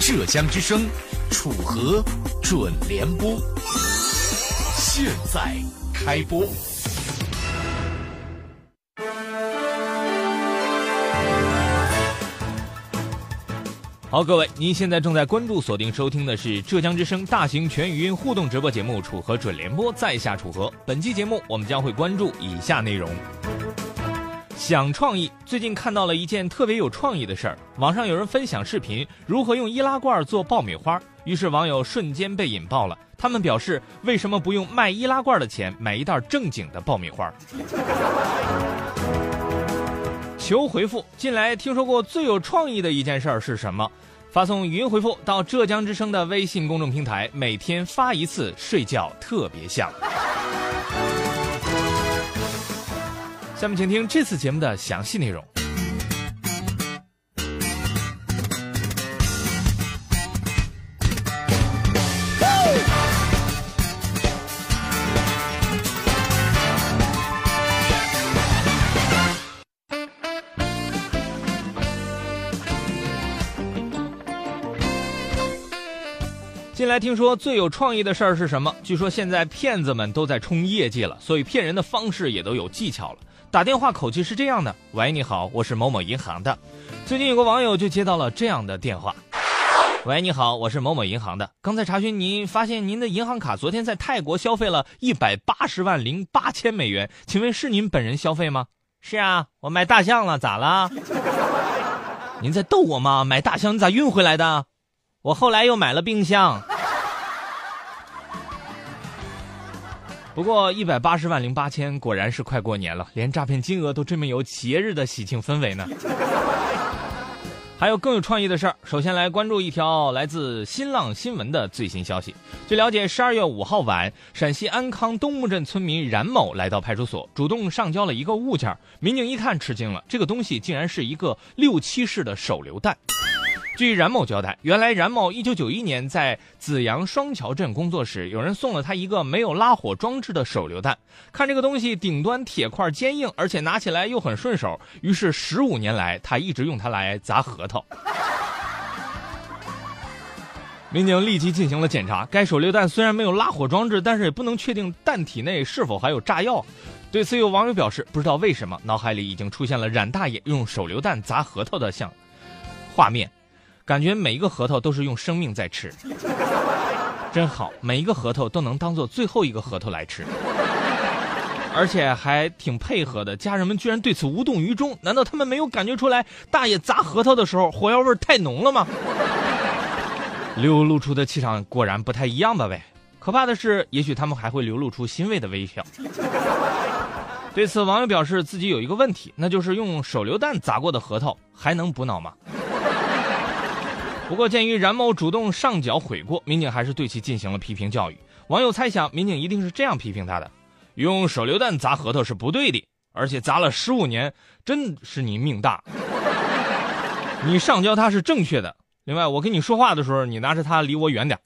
浙江之声，楚河准联播，现在开播。好，各位，您现在正在关注、锁定收听的是浙江之声大型全语音互动直播节目《楚河准联播》，在下楚河。本期节目我们将会关注以下内容。想创意，最近看到了一件特别有创意的事儿。网上有人分享视频，如何用易拉罐做爆米花，于是网友瞬间被引爆了。他们表示，为什么不用卖易拉罐的钱买一袋正经的爆米花？求回复。近来听说过最有创意的一件事儿是什么？发送语音回复到浙江之声的微信公众平台，每天发一次，睡觉特别香。下面请听这次节目的详细内容。近来听说最有创意的事儿是什么？据说现在骗子们都在冲业绩了，所以骗人的方式也都有技巧了。打电话口气是这样的：“喂，你好，我是某某银行的。”最近有个网友就接到了这样的电话：“喂，你好，我是某某银行的。刚才查询您，发现您的银行卡昨天在泰国消费了一百八十万零八千美元，请问是您本人消费吗？是啊，我买大象了，咋了？您在逗我吗？买大象你咋运回来的？我后来又买了冰箱。不过一百八十万零八千，果然是快过年了，连诈骗金额都这么有节日的喜庆氛围呢。还有更有创意的事儿，首先来关注一条来自新浪新闻的最新消息。据了解，十二月五号晚，陕西安康东木镇村民冉某来到派出所，主动上交了一个物件。民警一看吃惊了，这个东西竟然是一个六七式的手榴弹。据冉某交代，原来冉某一九九一年在紫阳双桥镇工作时，有人送了他一个没有拉火装置的手榴弹。看这个东西顶端铁块坚硬，而且拿起来又很顺手，于是十五年来他一直用它来砸核桃。民警立即进行了检查，该手榴弹虽然没有拉火装置，但是也不能确定弹体内是否还有炸药。对此，有网友表示，不知道为什么脑海里已经出现了冉大爷用手榴弹砸核桃的像画面。感觉每一个核桃都是用生命在吃，真好，每一个核桃都能当做最后一个核桃来吃，而且还挺配合的。家人们居然对此无动于衷，难道他们没有感觉出来大爷砸核桃的时候火药味太浓了吗？流露出的气场果然不太一样吧？喂，可怕的是，也许他们还会流露出欣慰的微笑。对此，网友表示自己有一个问题，那就是用手榴弹砸过的核桃还能补脑吗？不过，鉴于冉某主动上缴悔过，民警还是对其进行了批评教育。网友猜想，民警一定是这样批评他的：用手榴弹砸核桃是不对的，而且砸了十五年，真是你命大。你上交他是正确的。另外，我跟你说话的时候，你拿着它离我远点。